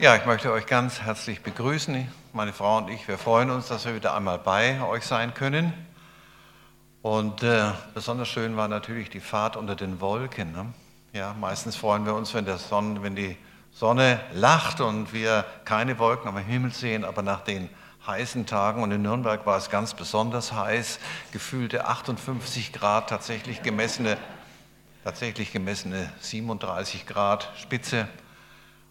Ja, ich möchte euch ganz herzlich begrüßen. Meine Frau und ich, wir freuen uns, dass wir wieder einmal bei euch sein können. Und äh, besonders schön war natürlich die Fahrt unter den Wolken. Ne? Ja, meistens freuen wir uns, wenn, der Sonne, wenn die Sonne lacht und wir keine Wolken am Himmel sehen, aber nach den heißen Tagen und in Nürnberg war es ganz besonders heiß, gefühlte 58 Grad, tatsächlich gemessene, tatsächlich gemessene 37 Grad Spitze.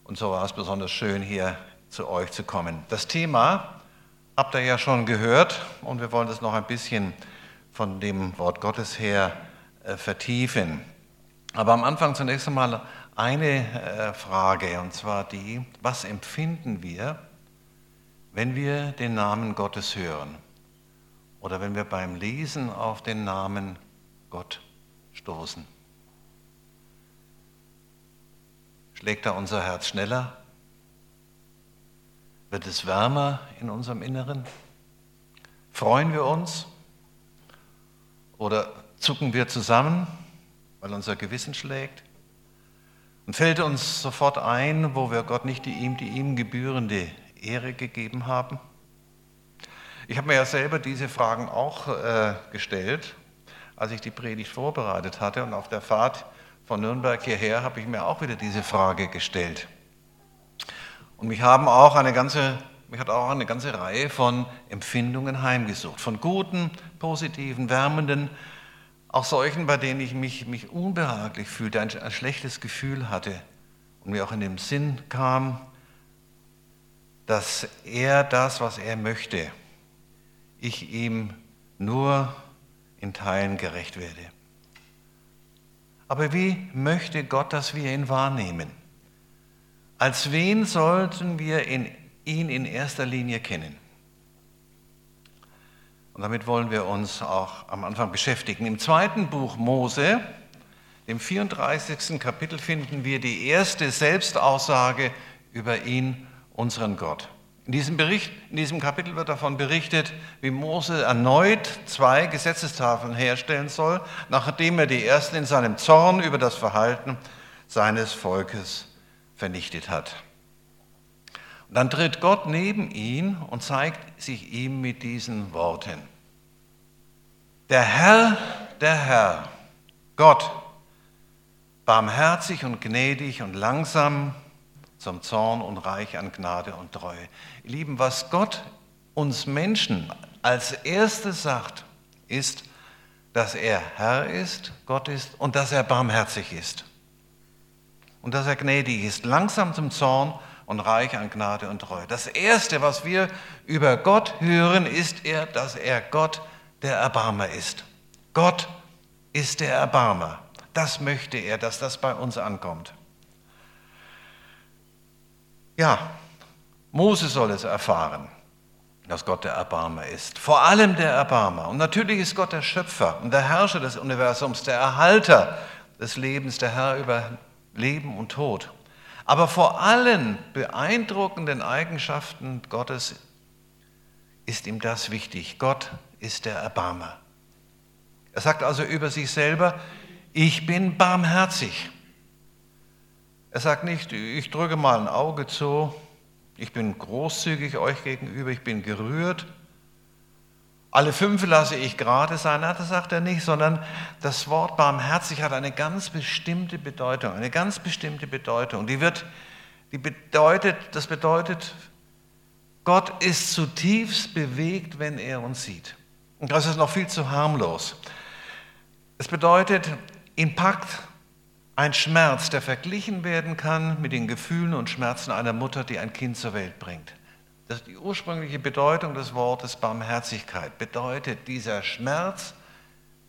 Und so war es besonders schön, hier zu euch zu kommen. Das Thema habt ihr ja schon gehört und wir wollen das noch ein bisschen von dem Wort Gottes her äh, vertiefen. Aber am Anfang zunächst einmal eine äh, Frage, und zwar die, was empfinden wir, wenn wir den Namen Gottes hören oder wenn wir beim Lesen auf den Namen Gott stoßen? Schlägt da unser Herz schneller? Wird es wärmer in unserem Inneren? Freuen wir uns? Oder zucken wir zusammen, weil unser Gewissen schlägt? Und fällt uns sofort ein, wo wir Gott nicht die ihm, die ihm gebührende Ehre gegeben haben? Ich habe mir ja selber diese Fragen auch äh, gestellt, als ich die Predigt vorbereitet hatte und auf der Fahrt von Nürnberg hierher habe ich mir auch wieder diese Frage gestellt. Und mich, haben auch eine ganze, mich hat auch eine ganze Reihe von Empfindungen heimgesucht. Von guten, positiven, wärmenden, auch solchen, bei denen ich mich, mich unbehaglich fühlte, ein, ein schlechtes Gefühl hatte. Und mir auch in den Sinn kam, dass er das, was er möchte, ich ihm nur in Teilen gerecht werde. Aber wie möchte Gott, dass wir ihn wahrnehmen? Als wen sollten wir in, ihn in erster Linie kennen? Und damit wollen wir uns auch am Anfang beschäftigen. Im zweiten Buch Mose, im 34. Kapitel, finden wir die erste Selbstaussage über ihn, unseren Gott. In diesem Bericht, in diesem Kapitel wird davon berichtet, wie Mose erneut zwei Gesetzestafeln herstellen soll, nachdem er die ersten in seinem Zorn über das Verhalten seines Volkes vernichtet hat. Und dann tritt Gott neben ihn und zeigt sich ihm mit diesen Worten. Der Herr, der Herr, Gott, barmherzig und gnädig und langsam zum Zorn und reich an Gnade und Treue. Lieben, was Gott uns Menschen als erstes sagt, ist, dass er Herr ist, Gott ist und dass er barmherzig ist. Und dass er gnädig ist, langsam zum Zorn und reich an Gnade und Treue. Das Erste, was wir über Gott hören, ist er, dass er Gott der Erbarmer ist. Gott ist der Erbarmer. Das möchte er, dass das bei uns ankommt. Ja, Mose soll es erfahren, dass Gott der Erbarmer ist. Vor allem der Erbarmer. Und natürlich ist Gott der Schöpfer und der Herrscher des Universums, der Erhalter des Lebens, der Herr über Leben und Tod. Aber vor allen beeindruckenden Eigenschaften Gottes ist ihm das wichtig. Gott ist der Erbarmer. Er sagt also über sich selber, ich bin barmherzig. Er sagt nicht, ich drücke mal ein Auge zu, ich bin großzügig euch gegenüber, ich bin gerührt. Alle fünf lasse ich gerade sein. das sagt er nicht, sondern das Wort barmherzig hat eine ganz bestimmte Bedeutung, eine ganz bestimmte Bedeutung. Die wird, die bedeutet, das bedeutet, Gott ist zutiefst bewegt, wenn er uns sieht. Und das ist noch viel zu harmlos. Es bedeutet, ihn packt ein Schmerz, der verglichen werden kann mit den Gefühlen und Schmerzen einer Mutter, die ein Kind zur Welt bringt. Das die ursprüngliche Bedeutung des Wortes Barmherzigkeit. Bedeutet dieser Schmerz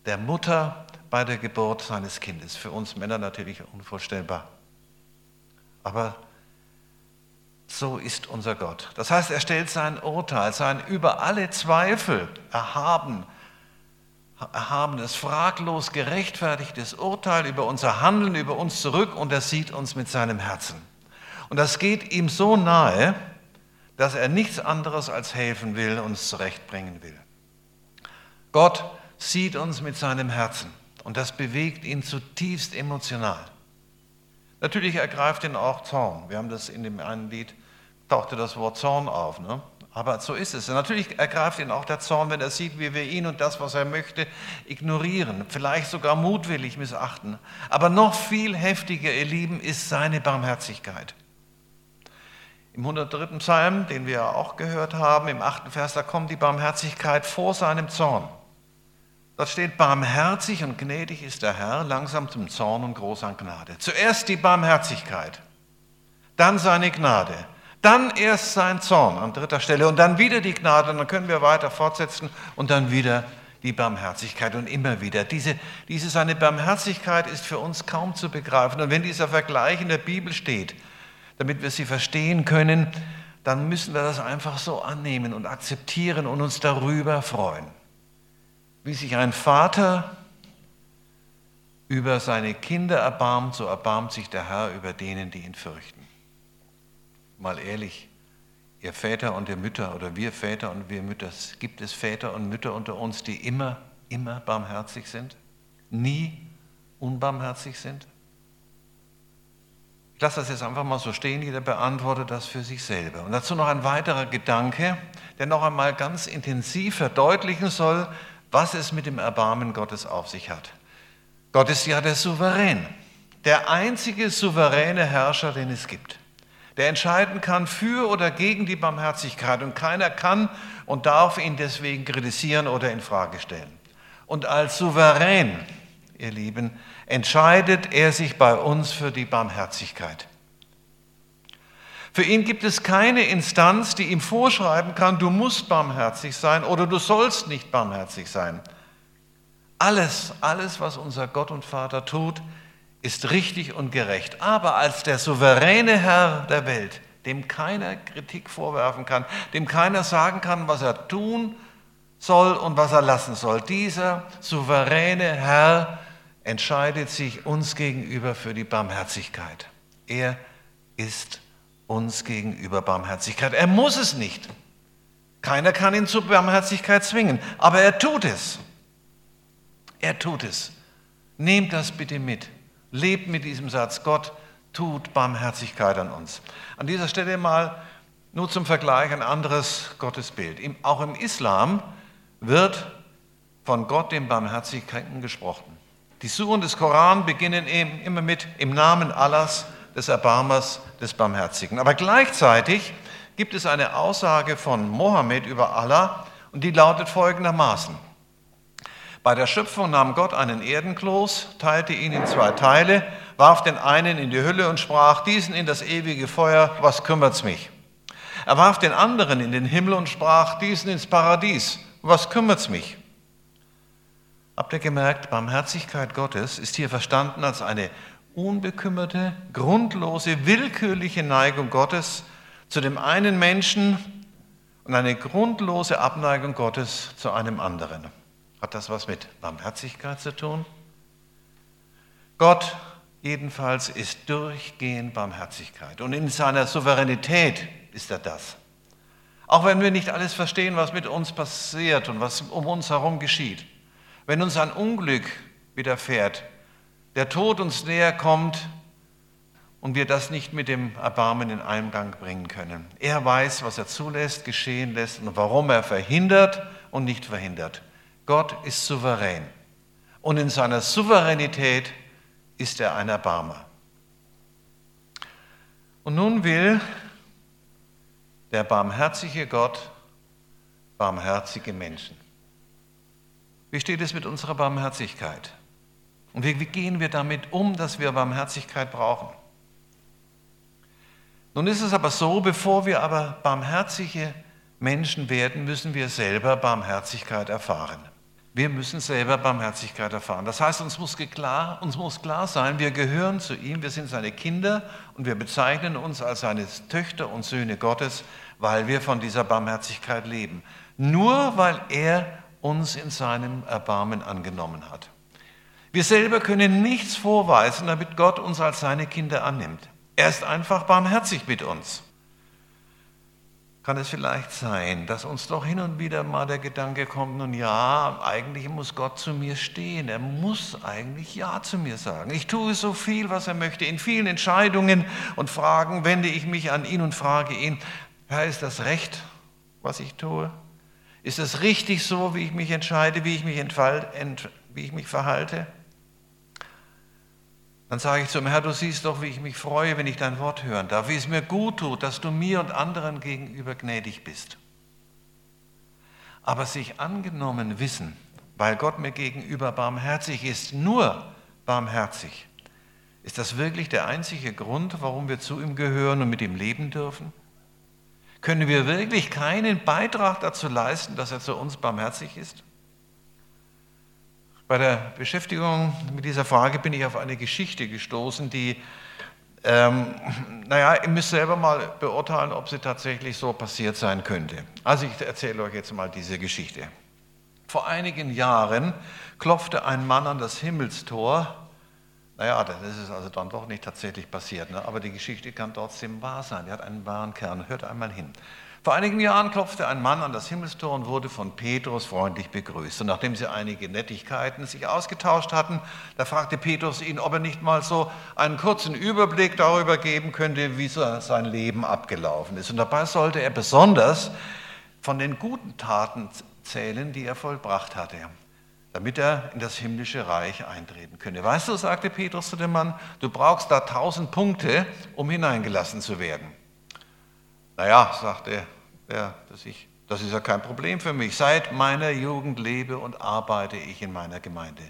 der Mutter bei der Geburt seines Kindes. Für uns Männer natürlich unvorstellbar. Aber so ist unser Gott. Das heißt, er stellt sein Urteil, sein über alle Zweifel erhaben, erhabenes, fraglos gerechtfertigtes Urteil über unser Handeln, über uns zurück und er sieht uns mit seinem Herzen. Und das geht ihm so nahe, dass er nichts anderes als helfen will, uns zurechtbringen will. Gott sieht uns mit seinem Herzen und das bewegt ihn zutiefst emotional. Natürlich ergreift ihn auch Zorn. Wir haben das in dem einen Lied tauchte das Wort Zorn auf. Ne? Aber so ist es. Und natürlich ergreift ihn auch der Zorn, wenn er sieht, wie wir ihn und das, was er möchte, ignorieren, vielleicht sogar mutwillig missachten. Aber noch viel heftiger, ihr Lieben, ist seine Barmherzigkeit. Im 103. Psalm, den wir auch gehört haben, im 8. Vers, da kommt die Barmherzigkeit vor seinem Zorn. Dort steht, barmherzig und gnädig ist der Herr, langsam zum Zorn und groß an Gnade. Zuerst die Barmherzigkeit, dann seine Gnade, dann erst sein Zorn an dritter Stelle und dann wieder die Gnade und dann können wir weiter fortsetzen und dann wieder die Barmherzigkeit und immer wieder. Diese, diese seine Barmherzigkeit ist für uns kaum zu begreifen. Und wenn dieser Vergleich in der Bibel steht, damit wir sie verstehen können, dann müssen wir das einfach so annehmen und akzeptieren und uns darüber freuen. Wie sich ein Vater über seine Kinder erbarmt, so erbarmt sich der Herr über denen, die ihn fürchten. Mal ehrlich, ihr Väter und ihr Mütter oder wir Väter und wir Mütter, gibt es Väter und Mütter unter uns, die immer, immer barmherzig sind? Nie unbarmherzig sind? Ich lasse das jetzt einfach mal so stehen, jeder beantwortet das für sich selber. Und dazu noch ein weiterer Gedanke, der noch einmal ganz intensiv verdeutlichen soll, was es mit dem Erbarmen Gottes auf sich hat. Gott ist ja der Souverän, der einzige souveräne Herrscher, den es gibt, der entscheiden kann für oder gegen die Barmherzigkeit und keiner kann und darf ihn deswegen kritisieren oder in Frage stellen. Und als Souverän, ihr Lieben, entscheidet er sich bei uns für die Barmherzigkeit. Für ihn gibt es keine Instanz, die ihm vorschreiben kann, du musst barmherzig sein oder du sollst nicht barmherzig sein. Alles, alles, was unser Gott und Vater tut, ist richtig und gerecht. Aber als der souveräne Herr der Welt, dem keiner Kritik vorwerfen kann, dem keiner sagen kann, was er tun soll und was er lassen soll, dieser souveräne Herr entscheidet sich uns gegenüber für die Barmherzigkeit. Er ist uns gegenüber Barmherzigkeit. Er muss es nicht. Keiner kann ihn zur Barmherzigkeit zwingen, aber er tut es. Er tut es. Nehmt das bitte mit. Lebt mit diesem Satz. Gott tut Barmherzigkeit an uns. An dieser Stelle mal nur zum Vergleich ein anderes Gottesbild. Auch im Islam wird von Gott, dem Barmherzigkeiten, gesprochen. Die Suren des Koran beginnen eben immer mit im Namen Allahs, des Erbarmers, des Barmherzigen. Aber gleichzeitig gibt es eine Aussage von Mohammed über Allah und die lautet folgendermaßen. Bei der Schöpfung nahm Gott einen Erdenkloß, teilte ihn in zwei Teile, warf den einen in die Hülle und sprach, diesen in das ewige Feuer, was kümmert's mich? Er warf den anderen in den Himmel und sprach, diesen ins Paradies, was kümmert's mich? Habt ihr gemerkt, Barmherzigkeit Gottes ist hier verstanden als eine unbekümmerte, grundlose, willkürliche Neigung Gottes zu dem einen Menschen und eine grundlose Abneigung Gottes zu einem anderen. Hat das was mit Barmherzigkeit zu tun? Gott jedenfalls ist durchgehend Barmherzigkeit und in seiner Souveränität ist er das. Auch wenn wir nicht alles verstehen, was mit uns passiert und was um uns herum geschieht. Wenn uns ein Unglück widerfährt, der Tod uns näher kommt und wir das nicht mit dem Erbarmen in Eingang bringen können. Er weiß, was er zulässt, geschehen lässt und warum er verhindert und nicht verhindert. Gott ist souverän und in seiner Souveränität ist er ein Erbarmer. Und nun will der barmherzige Gott barmherzige Menschen. Wie steht es mit unserer Barmherzigkeit? Und wie, wie gehen wir damit um, dass wir Barmherzigkeit brauchen? Nun ist es aber so, bevor wir aber barmherzige Menschen werden, müssen wir selber Barmherzigkeit erfahren. Wir müssen selber Barmherzigkeit erfahren. Das heißt, uns muss, klar, uns muss klar sein, wir gehören zu ihm, wir sind seine Kinder und wir bezeichnen uns als seine Töchter und Söhne Gottes, weil wir von dieser Barmherzigkeit leben. Nur weil er uns in seinem Erbarmen angenommen hat. Wir selber können nichts vorweisen, damit Gott uns als seine Kinder annimmt. Er ist einfach barmherzig mit uns. Kann es vielleicht sein, dass uns doch hin und wieder mal der Gedanke kommt, nun ja, eigentlich muss Gott zu mir stehen. Er muss eigentlich Ja zu mir sagen. Ich tue so viel, was er möchte. In vielen Entscheidungen und Fragen wende ich mich an ihn und frage ihn, Herr, ist das recht, was ich tue? Ist es richtig so, wie ich mich entscheide, wie ich mich, entfall, ent, wie ich mich verhalte? Dann sage ich zum Herr, du siehst doch, wie ich mich freue, wenn ich dein Wort hören darf, wie es mir gut tut, dass du mir und anderen gegenüber gnädig bist. Aber sich angenommen wissen, weil Gott mir gegenüber barmherzig ist, nur barmherzig, ist das wirklich der einzige Grund, warum wir zu ihm gehören und mit ihm leben dürfen? Können wir wirklich keinen Beitrag dazu leisten, dass er zu uns barmherzig ist? Bei der Beschäftigung mit dieser Frage bin ich auf eine Geschichte gestoßen, die, ähm, naja, ihr müsst selber mal beurteilen, ob sie tatsächlich so passiert sein könnte. Also ich erzähle euch jetzt mal diese Geschichte. Vor einigen Jahren klopfte ein Mann an das Himmelstor naja, das ist also dann doch nicht tatsächlich passiert, ne? aber die Geschichte kann trotzdem wahr sein. Die hat einen wahren Kern. Hört einmal hin. Vor einigen Jahren klopfte ein Mann an das Himmelstor und wurde von Petrus freundlich begrüßt. Und nachdem sie einige Nettigkeiten sich ausgetauscht hatten, da fragte Petrus ihn, ob er nicht mal so einen kurzen Überblick darüber geben könnte, wie so sein Leben abgelaufen ist. Und dabei sollte er besonders von den guten Taten zählen, die er vollbracht hatte damit er in das himmlische Reich eintreten könne. Weißt du, sagte Petrus zu dem Mann, du brauchst da tausend Punkte, um hineingelassen zu werden. Naja, sagte er, das, ich, das ist ja kein Problem für mich. Seit meiner Jugend lebe und arbeite ich in meiner Gemeinde.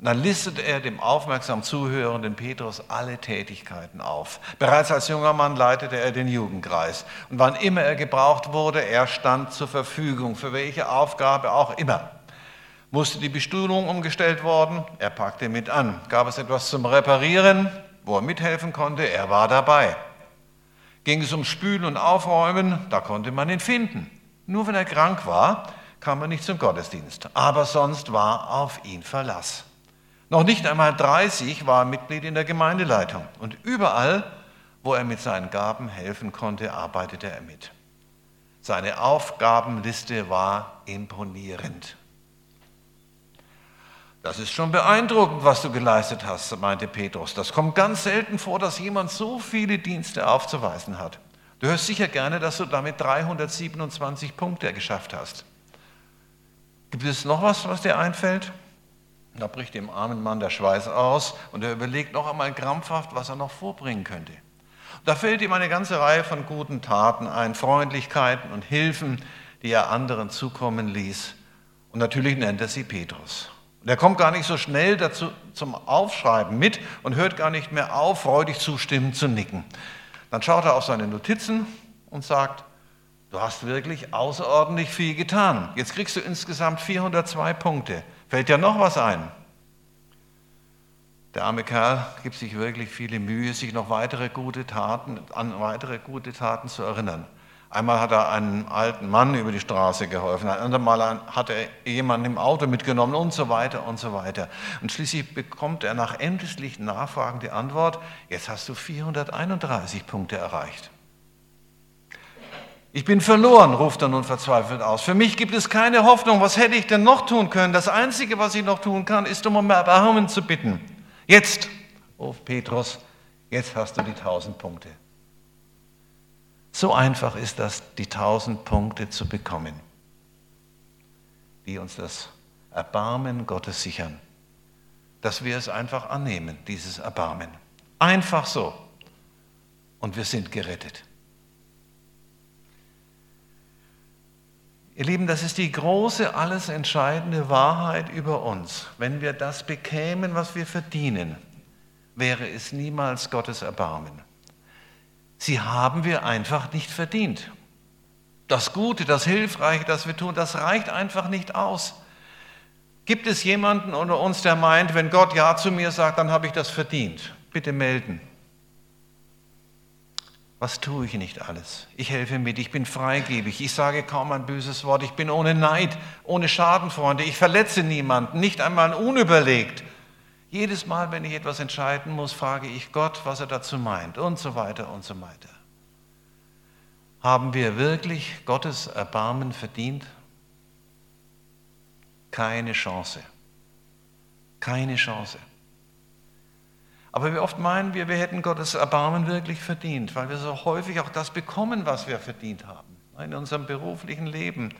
Und dann listete er dem aufmerksam zuhörenden Petrus alle Tätigkeiten auf. Bereits als junger Mann leitete er den Jugendkreis. Und wann immer er gebraucht wurde, er stand zur Verfügung, für welche Aufgabe auch immer. Musste die Bestuhlung umgestellt worden? Er packte mit an. Gab es etwas zum Reparieren, wo er mithelfen konnte? Er war dabei. Ging es um Spülen und Aufräumen? Da konnte man ihn finden. Nur wenn er krank war, kam er nicht zum Gottesdienst. Aber sonst war auf ihn Verlass. Noch nicht einmal 30 war er Mitglied in der Gemeindeleitung. Und überall, wo er mit seinen Gaben helfen konnte, arbeitete er mit. Seine Aufgabenliste war imponierend. Das ist schon beeindruckend, was du geleistet hast, meinte Petrus. Das kommt ganz selten vor, dass jemand so viele Dienste aufzuweisen hat. Du hörst sicher gerne, dass du damit 327 Punkte geschafft hast. Gibt es noch was, was dir einfällt? Da bricht dem armen Mann der Schweiß aus und er überlegt noch einmal krampfhaft, was er noch vorbringen könnte. Da fällt ihm eine ganze Reihe von guten Taten ein, Freundlichkeiten und Hilfen, die er anderen zukommen ließ. Und natürlich nennt er sie Petrus. Und er kommt gar nicht so schnell dazu zum Aufschreiben mit und hört gar nicht mehr auf, freudig zustimmend zu nicken. Dann schaut er auf seine Notizen und sagt, du hast wirklich außerordentlich viel getan. Jetzt kriegst du insgesamt 402 Punkte. Fällt dir noch was ein? Der arme Kerl gibt sich wirklich viele Mühe, sich noch weitere gute Taten, an weitere gute Taten zu erinnern. Einmal hat er einem alten Mann über die Straße geholfen, ein andermal hat er jemanden im Auto mitgenommen und so weiter und so weiter. Und schließlich bekommt er nach endlichen Nachfragen die Antwort, jetzt hast du 431 Punkte erreicht. Ich bin verloren, ruft er nun verzweifelt aus. Für mich gibt es keine Hoffnung. Was hätte ich denn noch tun können? Das Einzige, was ich noch tun kann, ist, um Erbarmen zu bitten. Jetzt, ruft Petrus, jetzt hast du die 1000 Punkte. So einfach ist das, die tausend Punkte zu bekommen, die uns das Erbarmen Gottes sichern, dass wir es einfach annehmen, dieses Erbarmen. Einfach so. Und wir sind gerettet. Ihr Lieben, das ist die große, alles entscheidende Wahrheit über uns. Wenn wir das bekämen, was wir verdienen, wäre es niemals Gottes Erbarmen sie haben wir einfach nicht verdient. Das Gute, das Hilfreiche, das wir tun, das reicht einfach nicht aus. Gibt es jemanden unter uns, der meint, wenn Gott Ja zu mir sagt, dann habe ich das verdient? Bitte melden. Was tue ich nicht alles? Ich helfe mit, ich bin freigebig, ich sage kaum ein böses Wort, ich bin ohne Neid, ohne Schadenfreunde, ich verletze niemanden, nicht einmal unüberlegt. Jedes Mal, wenn ich etwas entscheiden muss, frage ich Gott, was er dazu meint und so weiter und so weiter. Haben wir wirklich Gottes Erbarmen verdient? Keine Chance. Keine Chance. Aber wie oft meinen wir, wir hätten Gottes Erbarmen wirklich verdient, weil wir so häufig auch das bekommen, was wir verdient haben in unserem beruflichen Leben.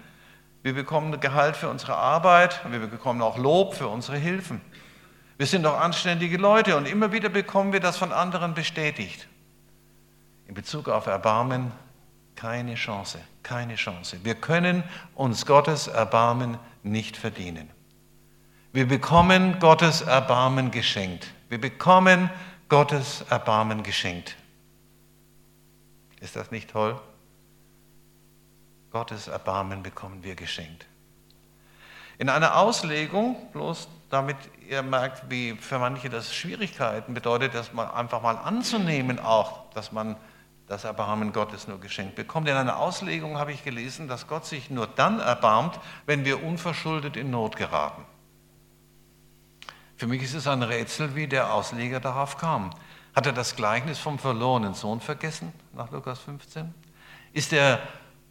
Wir bekommen Gehalt für unsere Arbeit, wir bekommen auch Lob für unsere Hilfen. Wir sind doch anständige Leute und immer wieder bekommen wir das von anderen bestätigt. In Bezug auf Erbarmen keine Chance, keine Chance. Wir können uns Gottes Erbarmen nicht verdienen. Wir bekommen Gottes Erbarmen geschenkt. Wir bekommen Gottes Erbarmen geschenkt. Ist das nicht toll? Gottes Erbarmen bekommen wir geschenkt. In einer Auslegung, bloß damit ihr merkt, wie für manche das Schwierigkeiten bedeutet, das mal einfach mal anzunehmen auch, dass man das Erbarmen Gottes nur geschenkt bekommt. In einer Auslegung habe ich gelesen, dass Gott sich nur dann erbarmt, wenn wir unverschuldet in Not geraten. Für mich ist es ein Rätsel, wie der Ausleger darauf kam. Hat er das Gleichnis vom verlorenen Sohn vergessen nach Lukas 15? Ist der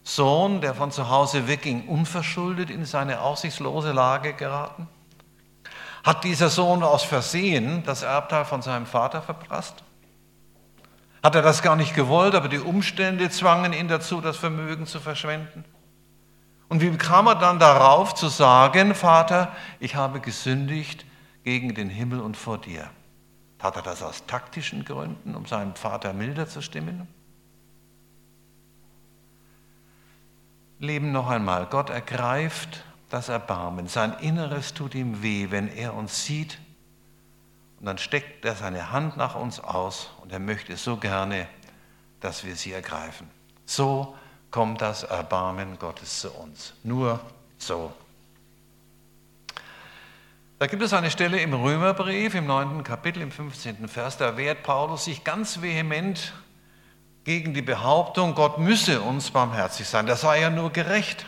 Sohn, der von zu Hause wegging, unverschuldet in seine aussichtslose Lage geraten? Hat dieser Sohn aus Versehen das Erbteil von seinem Vater verprasst? Hat er das gar nicht gewollt, aber die Umstände zwangen ihn dazu, das Vermögen zu verschwenden? Und wie kam er dann darauf zu sagen, Vater, ich habe gesündigt gegen den Himmel und vor dir? Tat er das aus taktischen Gründen, um seinem Vater milder zu stimmen? Leben noch einmal. Gott ergreift das Erbarmen. Sein Inneres tut ihm weh, wenn er uns sieht. Und dann steckt er seine Hand nach uns aus und er möchte so gerne, dass wir sie ergreifen. So kommt das Erbarmen Gottes zu uns. Nur so. Da gibt es eine Stelle im Römerbrief, im 9. Kapitel, im 15. Vers, da wehrt Paulus sich ganz vehement gegen die Behauptung, Gott müsse uns barmherzig sein. Das sei ja nur gerecht.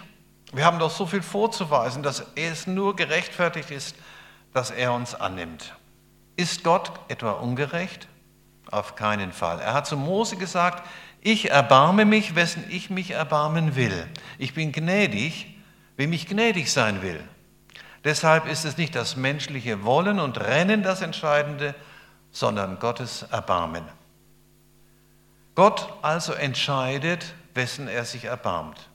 Wir haben doch so viel vorzuweisen, dass es nur gerechtfertigt ist, dass er uns annimmt. Ist Gott etwa ungerecht? Auf keinen Fall. Er hat zu Mose gesagt, ich erbarme mich, wessen ich mich erbarmen will. Ich bin gnädig, wem ich gnädig sein will. Deshalb ist es nicht das menschliche Wollen und Rennen das Entscheidende, sondern Gottes Erbarmen. Gott also entscheidet, wessen er sich erbarmt.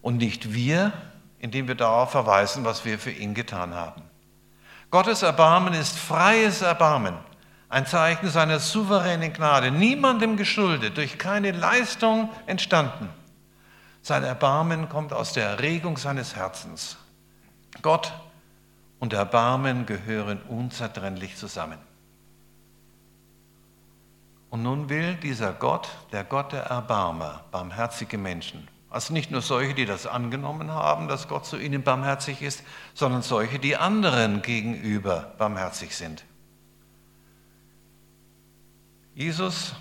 Und nicht wir, indem wir darauf verweisen, was wir für ihn getan haben. Gottes Erbarmen ist freies Erbarmen, ein Zeichen seiner souveränen Gnade, niemandem geschuldet, durch keine Leistung entstanden. Sein Erbarmen kommt aus der Erregung seines Herzens. Gott und Erbarmen gehören unzertrennlich zusammen. Und nun will dieser Gott, der Gott der Erbarmer, barmherzige Menschen, also nicht nur solche, die das angenommen haben, dass Gott zu ihnen barmherzig ist, sondern solche, die anderen gegenüber barmherzig sind. Jesus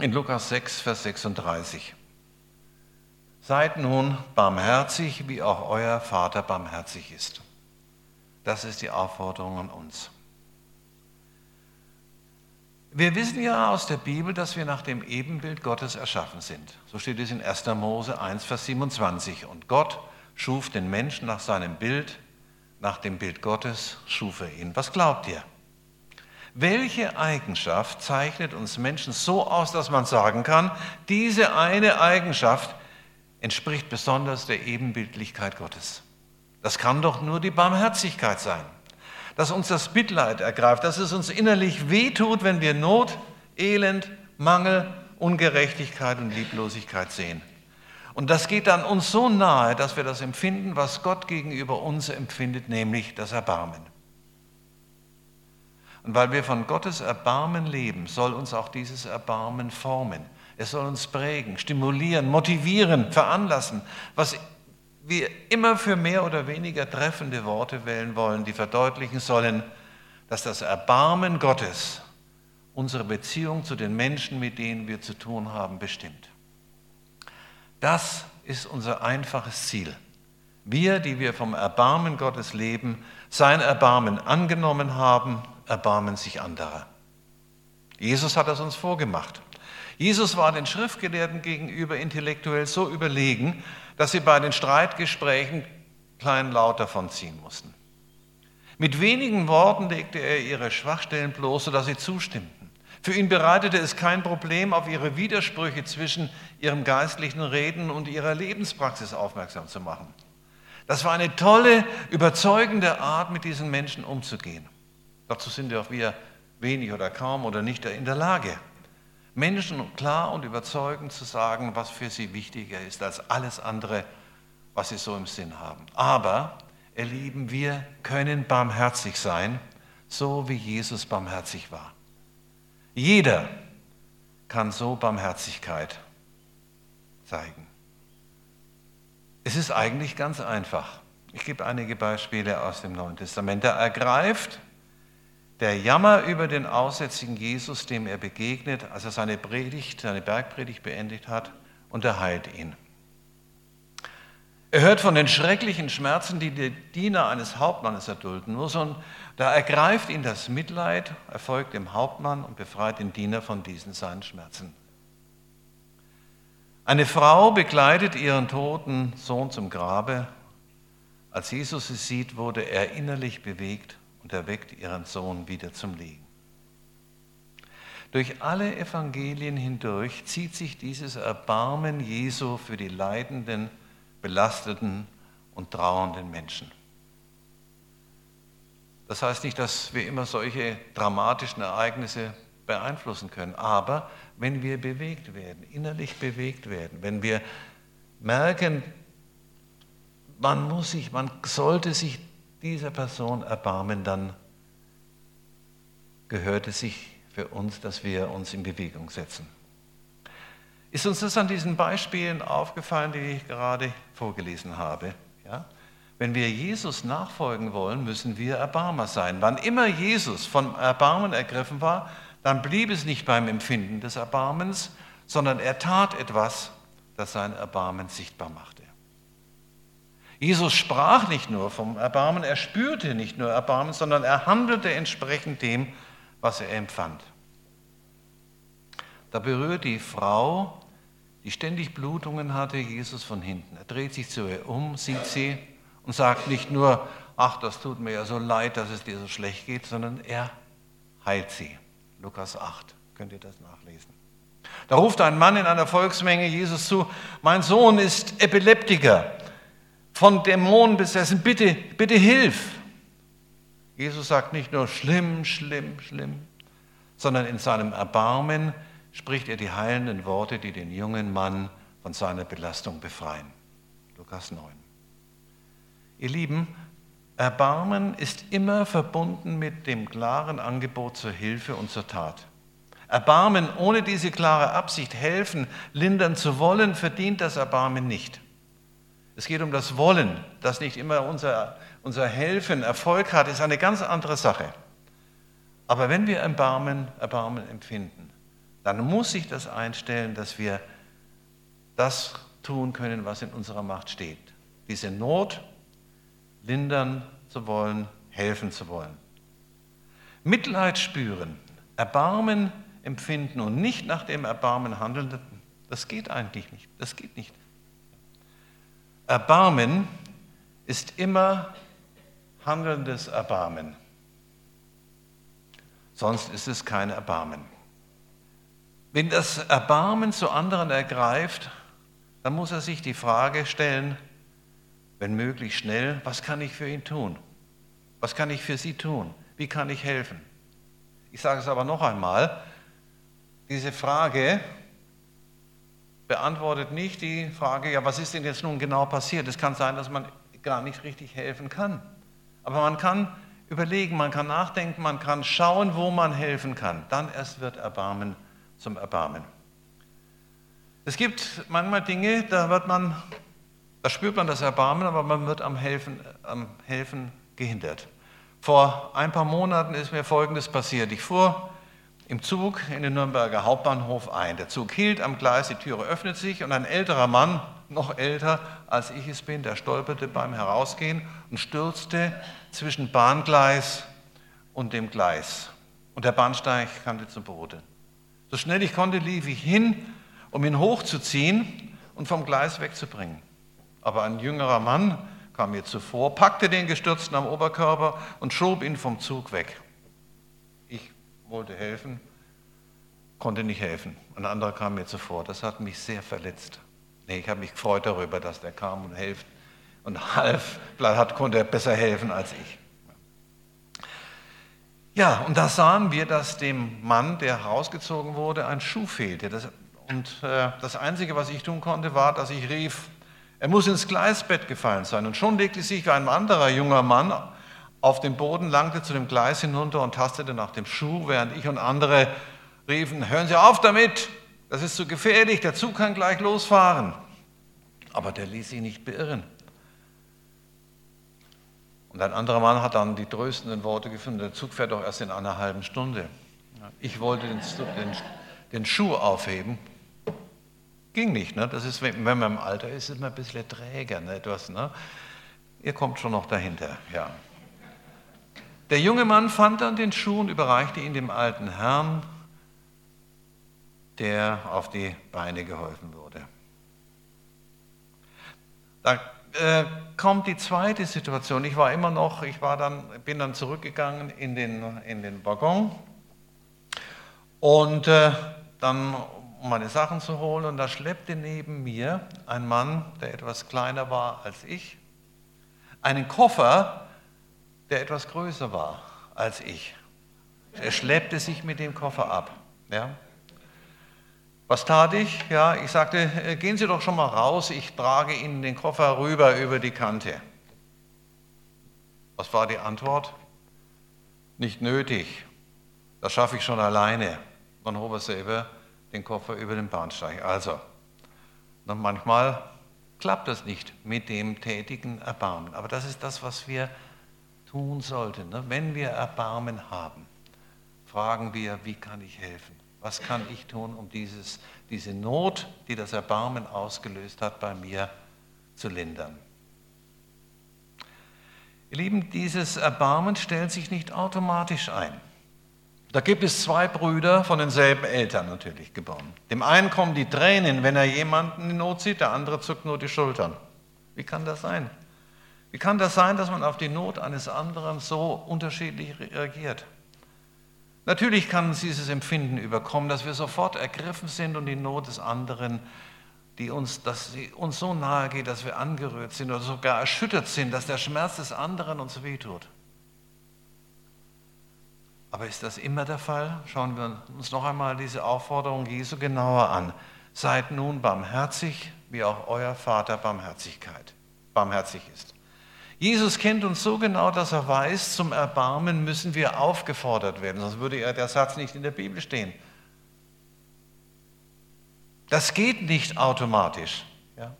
in Lukas 6, Vers 36. Seid nun barmherzig, wie auch euer Vater barmherzig ist. Das ist die Aufforderung an uns. Wir wissen ja aus der Bibel, dass wir nach dem Ebenbild Gottes erschaffen sind. So steht es in 1. Mose 1, Vers 27. Und Gott schuf den Menschen nach seinem Bild, nach dem Bild Gottes schuf er ihn. Was glaubt ihr? Welche Eigenschaft zeichnet uns Menschen so aus, dass man sagen kann, diese eine Eigenschaft entspricht besonders der Ebenbildlichkeit Gottes? Das kann doch nur die Barmherzigkeit sein dass uns das Mitleid ergreift, dass es uns innerlich wehtut, wenn wir Not, Elend, Mangel, Ungerechtigkeit und Lieblosigkeit sehen. Und das geht dann uns so nahe, dass wir das empfinden, was Gott gegenüber uns empfindet, nämlich das Erbarmen. Und weil wir von Gottes Erbarmen leben, soll uns auch dieses Erbarmen formen. Es soll uns prägen, stimulieren, motivieren, veranlassen, was wir immer für mehr oder weniger treffende Worte wählen wollen, die verdeutlichen sollen, dass das Erbarmen Gottes unsere Beziehung zu den Menschen, mit denen wir zu tun haben, bestimmt. Das ist unser einfaches Ziel. Wir, die wir vom Erbarmen Gottes leben, sein Erbarmen angenommen haben, erbarmen sich anderer. Jesus hat das uns vorgemacht. Jesus war den Schriftgelehrten gegenüber intellektuell so überlegen, dass sie bei den Streitgesprächen klein laut davon ziehen mussten. Mit wenigen Worten legte er ihre Schwachstellen bloß, sodass sie zustimmten. Für ihn bereitete es kein Problem, auf ihre Widersprüche zwischen ihrem geistlichen Reden und ihrer Lebenspraxis aufmerksam zu machen. Das war eine tolle, überzeugende Art, mit diesen Menschen umzugehen. Dazu sind ja auch wir wenig oder kaum oder nicht in der Lage. Menschen klar und überzeugend zu sagen, was für sie wichtiger ist als alles andere, was sie so im Sinn haben. Aber, ihr Lieben, wir können barmherzig sein, so wie Jesus barmherzig war. Jeder kann so Barmherzigkeit zeigen. Es ist eigentlich ganz einfach. Ich gebe einige Beispiele aus dem Neuen Testament. Da ergreift der Jammer über den aussätzigen Jesus, dem er begegnet, als er seine Predigt, seine Bergpredigt beendet hat, und er heilt ihn. Er hört von den schrecklichen Schmerzen, die die Diener eines Hauptmannes erdulden müssen. Da ergreift ihn das Mitleid, er folgt dem Hauptmann und befreit den Diener von diesen seinen Schmerzen. Eine Frau begleitet ihren toten Sohn zum Grabe. Als Jesus sie sieht, wurde er innerlich bewegt und erweckt ihren Sohn wieder zum Leben. Durch alle Evangelien hindurch zieht sich dieses Erbarmen Jesu für die leidenden, belasteten und trauernden Menschen. Das heißt nicht, dass wir immer solche dramatischen Ereignisse beeinflussen können, aber wenn wir bewegt werden, innerlich bewegt werden, wenn wir merken, man muss sich, man sollte sich dieser Person erbarmen, dann gehört es sich für uns, dass wir uns in Bewegung setzen. Ist uns das an diesen Beispielen aufgefallen, die ich gerade vorgelesen habe? Ja? Wenn wir Jesus nachfolgen wollen, müssen wir Erbarmer sein. Wann immer Jesus von Erbarmen ergriffen war, dann blieb es nicht beim Empfinden des Erbarmens, sondern er tat etwas, das sein Erbarmen sichtbar machte. Jesus sprach nicht nur vom Erbarmen, er spürte nicht nur Erbarmen, sondern er handelte entsprechend dem, was er empfand. Da berührt die Frau, die ständig Blutungen hatte, Jesus von hinten. Er dreht sich zu ihr um, sieht sie und sagt nicht nur, ach, das tut mir ja so leid, dass es dir so schlecht geht, sondern er heilt sie. Lukas 8, könnt ihr das nachlesen. Da ruft ein Mann in einer Volksmenge Jesus zu, mein Sohn ist Epileptiker von Dämonen besessen, bitte, bitte hilf. Jesus sagt nicht nur schlimm, schlimm, schlimm, sondern in seinem Erbarmen spricht er die heilenden Worte, die den jungen Mann von seiner Belastung befreien. Lukas 9. Ihr Lieben, Erbarmen ist immer verbunden mit dem klaren Angebot zur Hilfe und zur Tat. Erbarmen ohne diese klare Absicht, helfen, lindern zu wollen, verdient das Erbarmen nicht. Es geht um das Wollen, dass nicht immer unser, unser Helfen Erfolg hat, ist eine ganz andere Sache. Aber wenn wir Erbarmen, Erbarmen empfinden, dann muss sich das einstellen, dass wir das tun können, was in unserer Macht steht. Diese Not lindern zu wollen, helfen zu wollen. Mitleid spüren, Erbarmen empfinden und nicht nach dem Erbarmen handeln, das geht eigentlich nicht. Das geht nicht. Erbarmen ist immer handelndes Erbarmen. Sonst ist es kein Erbarmen. Wenn das Erbarmen zu anderen ergreift, dann muss er sich die Frage stellen, wenn möglich schnell, was kann ich für ihn tun? Was kann ich für sie tun? Wie kann ich helfen? Ich sage es aber noch einmal, diese Frage beantwortet nicht die Frage, ja, was ist denn jetzt nun genau passiert? Es kann sein, dass man gar nicht richtig helfen kann. Aber man kann überlegen, man kann nachdenken, man kann schauen, wo man helfen kann. Dann erst wird Erbarmen zum Erbarmen. Es gibt manchmal Dinge, da wird man, da spürt man das Erbarmen, aber man wird am Helfen, am Helfen gehindert. Vor ein paar Monaten ist mir Folgendes passiert. Ich fuhr im Zug in den Nürnberger Hauptbahnhof ein. Der Zug hielt am Gleis, die Türe öffnet sich und ein älterer Mann, noch älter als ich es bin, der stolperte beim Herausgehen und stürzte zwischen Bahngleis und dem Gleis. Und der Bahnsteig kannte zum Boden. So schnell ich konnte, lief ich hin, um ihn hochzuziehen und vom Gleis wegzubringen. Aber ein jüngerer Mann kam mir zuvor, packte den Gestürzten am Oberkörper und schob ihn vom Zug weg. Wollte helfen, konnte nicht helfen. Ein anderer kam mir zuvor. Das hat mich sehr verletzt. Nee, ich habe mich gefreut darüber, dass der kam und hilft und half. Vielleicht konnte er besser helfen als ich. Ja, und da sahen wir, dass dem Mann, der rausgezogen wurde, ein Schuh fehlte. Das, und äh, das Einzige, was ich tun konnte, war, dass ich rief, er muss ins Gleisbett gefallen sein. Und schon legte sich ein anderer junger Mann auf den Boden, langte zu dem Gleis hinunter und tastete nach dem Schuh, während ich und andere riefen, hören Sie auf damit, das ist zu gefährlich, der Zug kann gleich losfahren. Aber der ließ sich nicht beirren. Und ein anderer Mann hat dann die tröstenden Worte gefunden, der Zug fährt doch erst in einer halben Stunde. Ich wollte den, den, den Schuh aufheben. Ging nicht. Ne? Das ist, wenn man im Alter ist, ist man ein bisschen träger. Ne? Etwas, ne? Ihr kommt schon noch dahinter. Ja. Der junge Mann fand dann den Schuh und überreichte ihn dem alten Herrn, der auf die Beine geholfen wurde. Da äh, kommt die zweite Situation. Ich war immer noch, ich war dann, bin dann zurückgegangen in den, in den Waggon und äh, dann, um meine Sachen zu holen, und da schleppte neben mir ein Mann, der etwas kleiner war als ich, einen Koffer, der etwas größer war als ich. Er schleppte sich mit dem Koffer ab. Ja? Was tat ich? Ja, ich sagte, äh, gehen Sie doch schon mal raus, ich trage Ihnen den Koffer rüber über die Kante. Was war die Antwort? Nicht nötig, das schaffe ich schon alleine. Dann hob er selber den Koffer über den Bahnsteig. Also, manchmal klappt das nicht mit dem tätigen Erbarmen. Aber das ist das, was wir tun sollten. Ne? Wenn wir Erbarmen haben, fragen wir, wie kann ich helfen? Was kann ich tun, um dieses, diese Not, die das Erbarmen ausgelöst hat, bei mir zu lindern? Ihr Lieben, dieses Erbarmen stellt sich nicht automatisch ein. Da gibt es zwei Brüder von denselben Eltern natürlich geboren. Dem einen kommen die Tränen, wenn er jemanden in Not sieht, der andere zuckt nur die Schultern. Wie kann das sein? Wie kann das sein, dass man auf die Not eines anderen so unterschiedlich reagiert? Natürlich kann uns dieses Empfinden überkommen, dass wir sofort ergriffen sind und die Not des anderen, die uns, dass sie uns so nahe geht, dass wir angerührt sind oder sogar erschüttert sind, dass der Schmerz des anderen uns wehtut. Aber ist das immer der Fall? Schauen wir uns noch einmal diese Aufforderung Jesu genauer an. Seid nun barmherzig, wie auch euer Vater Barmherzigkeit, barmherzig ist. Jesus kennt uns so genau, dass er weiß, zum Erbarmen müssen wir aufgefordert werden, sonst würde ja der Satz nicht in der Bibel stehen. Das geht nicht automatisch. Ja?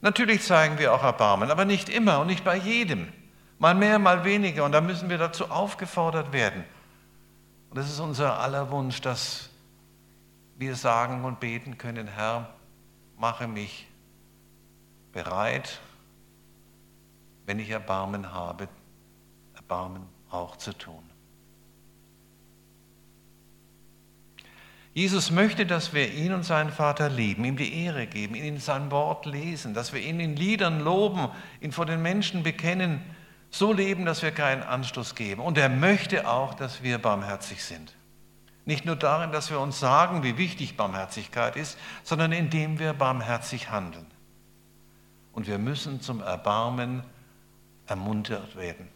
Natürlich zeigen wir auch Erbarmen, aber nicht immer und nicht bei jedem. Mal mehr, mal weniger. Und da müssen wir dazu aufgefordert werden. Und das ist unser aller Wunsch, dass wir sagen und beten können, Herr, mache mich bereit, wenn ich Erbarmen habe, Erbarmen auch zu tun. Jesus möchte, dass wir ihn und seinen Vater lieben, ihm die Ehre geben, ihn in sein Wort lesen, dass wir ihn in Liedern loben, ihn vor den Menschen bekennen, so leben, dass wir keinen Anstoß geben. Und er möchte auch, dass wir barmherzig sind. Nicht nur darin, dass wir uns sagen, wie wichtig Barmherzigkeit ist, sondern indem wir barmherzig handeln. Und wir müssen zum Erbarmen ermuntert werden.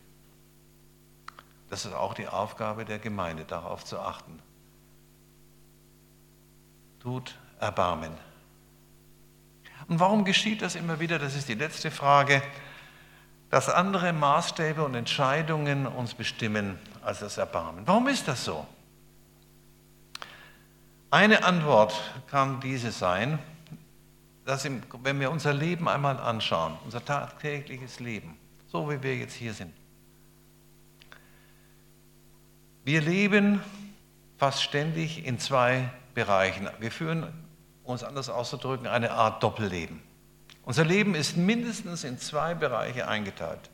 Das ist auch die Aufgabe der Gemeinde, darauf zu achten. Tut Erbarmen. Und warum geschieht das immer wieder? Das ist die letzte Frage. Dass andere Maßstäbe und Entscheidungen uns bestimmen als das Erbarmen. Warum ist das so? Eine Antwort kann diese sein, dass wenn wir unser Leben einmal anschauen, unser tagtägliches Leben, so wie wir jetzt hier sind. Wir leben fast ständig in zwei Bereichen. Wir führen, um es anders auszudrücken, eine Art Doppelleben. Unser Leben ist mindestens in zwei Bereiche eingeteilt.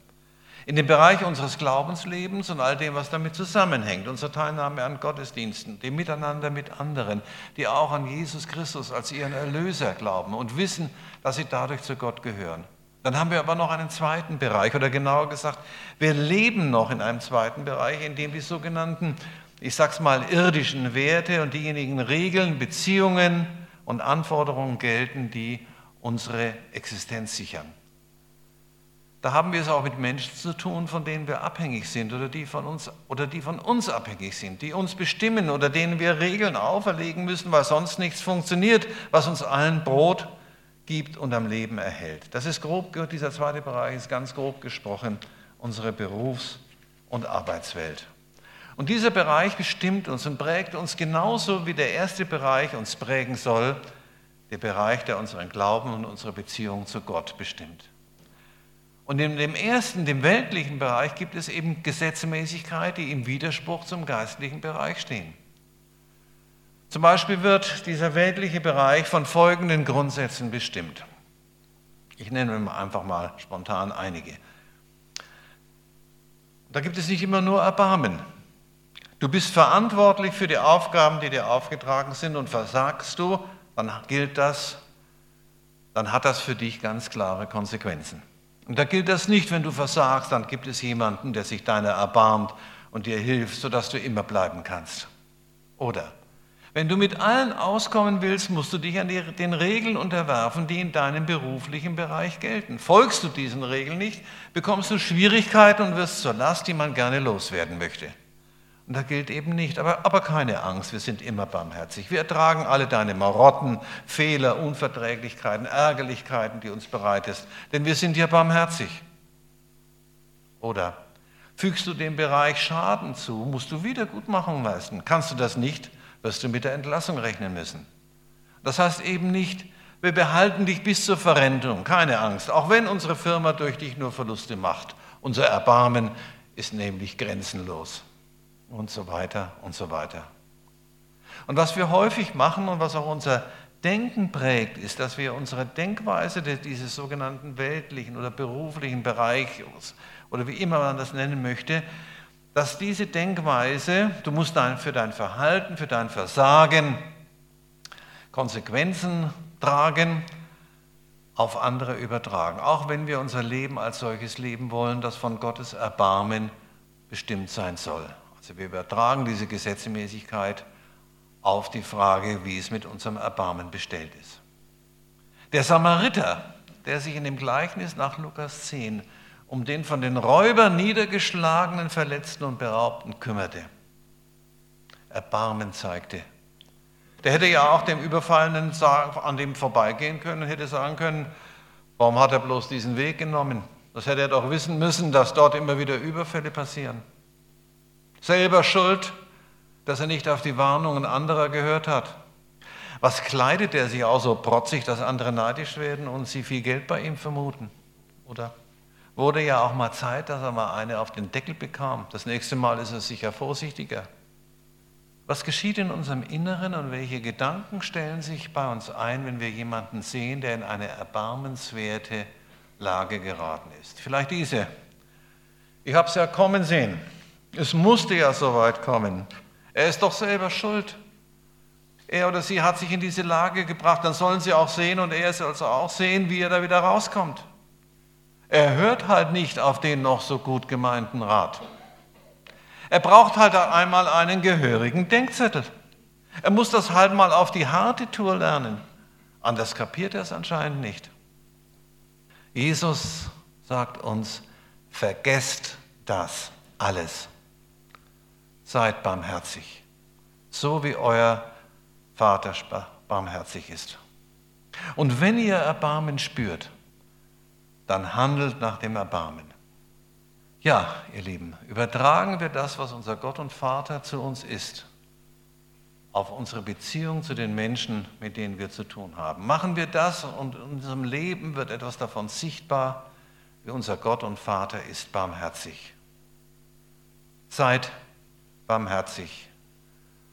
In den Bereich unseres Glaubenslebens und all dem, was damit zusammenhängt, unsere Teilnahme an Gottesdiensten, dem Miteinander mit anderen, die auch an Jesus Christus als ihren Erlöser glauben und wissen, dass sie dadurch zu Gott gehören. Dann haben wir aber noch einen zweiten Bereich oder genauer gesagt, wir leben noch in einem zweiten Bereich, in dem die sogenannten, ich sag's mal, irdischen Werte und diejenigen Regeln, Beziehungen und Anforderungen gelten, die unsere Existenz sichern. Da haben wir es auch mit Menschen zu tun, von denen wir abhängig sind oder die von uns oder die von uns abhängig sind, die uns bestimmen oder denen wir Regeln auferlegen müssen, weil sonst nichts funktioniert, was uns allen Brot gibt und am Leben erhält. Das ist grob, dieser zweite Bereich ist ganz grob gesprochen unsere Berufs- und Arbeitswelt. Und dieser Bereich bestimmt uns und prägt uns genauso wie der erste Bereich uns prägen soll, der Bereich, der unseren Glauben und unsere Beziehung zu Gott bestimmt. Und in dem ersten, dem weltlichen Bereich, gibt es eben Gesetzmäßigkeit, die im Widerspruch zum geistlichen Bereich stehen. Zum Beispiel wird dieser weltliche Bereich von folgenden Grundsätzen bestimmt. Ich nenne einfach mal spontan einige. Da gibt es nicht immer nur Erbarmen. Du bist verantwortlich für die Aufgaben, die dir aufgetragen sind und versagst du, dann gilt das, dann hat das für dich ganz klare Konsequenzen. Und da gilt das nicht, wenn du versagst, dann gibt es jemanden, der sich deiner erbarmt und dir hilft, sodass du immer bleiben kannst. Oder wenn du mit allen auskommen willst, musst du dich an die, den Regeln unterwerfen, die in deinem beruflichen Bereich gelten. Folgst du diesen Regeln nicht, bekommst du Schwierigkeiten und wirst zur Last, die man gerne loswerden möchte. Und da gilt eben nicht, aber, aber keine Angst, wir sind immer barmherzig. Wir ertragen alle deine Marotten, Fehler, Unverträglichkeiten, Ärgerlichkeiten, die uns bereitest, denn wir sind ja barmherzig. Oder fügst du dem Bereich Schaden zu, musst du Wiedergutmachung leisten. Kannst du das nicht, wirst du mit der Entlassung rechnen müssen. Das heißt eben nicht, wir behalten dich bis zur Verrentung, keine Angst, auch wenn unsere Firma durch dich nur Verluste macht. Unser Erbarmen ist nämlich grenzenlos und so weiter und so weiter. Und was wir häufig machen und was auch unser Denken prägt, ist, dass wir unsere Denkweise dieses sogenannten weltlichen oder beruflichen Bereichs oder wie immer man das nennen möchte, dass diese Denkweise, du musst für dein Verhalten, für dein Versagen Konsequenzen tragen, auf andere übertragen. Auch wenn wir unser Leben als solches leben wollen, das von Gottes Erbarmen bestimmt sein soll. Also wir übertragen diese Gesetzmäßigkeit auf die Frage, wie es mit unserem Erbarmen bestellt ist. Der Samariter, der sich in dem Gleichnis nach Lukas 10 um den von den Räubern niedergeschlagenen, verletzten und beraubten kümmerte. Erbarmen zeigte. Der hätte ja auch dem Überfallenen an dem vorbeigehen können und hätte sagen können, warum hat er bloß diesen Weg genommen? Das hätte er doch wissen müssen, dass dort immer wieder Überfälle passieren. Selber schuld, dass er nicht auf die Warnungen anderer gehört hat. Was kleidet er sich auch so protzig, dass andere neidisch werden und sie viel Geld bei ihm vermuten? Oder? Wurde ja auch mal Zeit, dass er mal eine auf den Deckel bekam. Das nächste Mal ist er sicher vorsichtiger. Was geschieht in unserem Inneren und welche Gedanken stellen sich bei uns ein, wenn wir jemanden sehen, der in eine erbarmenswerte Lage geraten ist? Vielleicht diese. Ich habe es ja kommen sehen. Es musste ja so weit kommen. Er ist doch selber schuld. Er oder sie hat sich in diese Lage gebracht, dann sollen sie auch sehen und er soll also auch sehen, wie er da wieder rauskommt. Er hört halt nicht auf den noch so gut gemeinten Rat. Er braucht halt einmal einen gehörigen Denkzettel. Er muss das halt mal auf die harte Tour lernen. Anders kapiert er es anscheinend nicht. Jesus sagt uns, vergesst das alles. Seid barmherzig, so wie euer Vater barmherzig ist. Und wenn ihr Erbarmen spürt, dann handelt nach dem Erbarmen. Ja, ihr Lieben, übertragen wir das, was unser Gott und Vater zu uns ist, auf unsere Beziehung zu den Menschen, mit denen wir zu tun haben. Machen wir das und in unserem Leben wird etwas davon sichtbar, wie unser Gott und Vater ist barmherzig. Seid barmherzig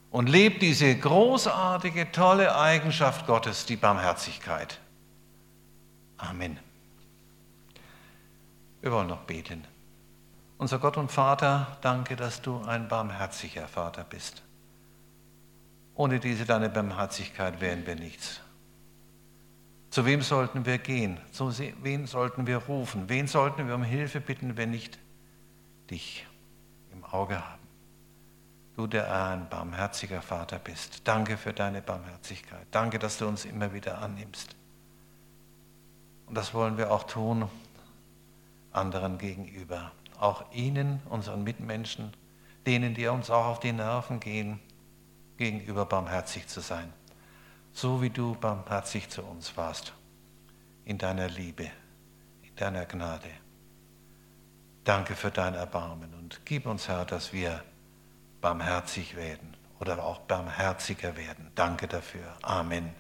und lebt diese großartige, tolle Eigenschaft Gottes, die Barmherzigkeit. Amen. Wir wollen noch beten. Unser Gott und Vater, danke, dass du ein barmherziger Vater bist. Ohne diese deine Barmherzigkeit wären wir nichts. Zu wem sollten wir gehen? Zu wen sollten wir rufen? Wen sollten wir um Hilfe bitten, wenn nicht dich im Auge haben? Du, der ein barmherziger Vater bist. Danke für deine Barmherzigkeit. Danke, dass du uns immer wieder annimmst. Und das wollen wir auch tun anderen gegenüber. Auch ihnen, unseren Mitmenschen, denen, die uns auch auf die Nerven gehen, gegenüber barmherzig zu sein so wie du barmherzig zu uns warst, in deiner Liebe, in deiner Gnade. Danke für dein Erbarmen und gib uns, Herr, dass wir barmherzig werden oder auch barmherziger werden. Danke dafür. Amen.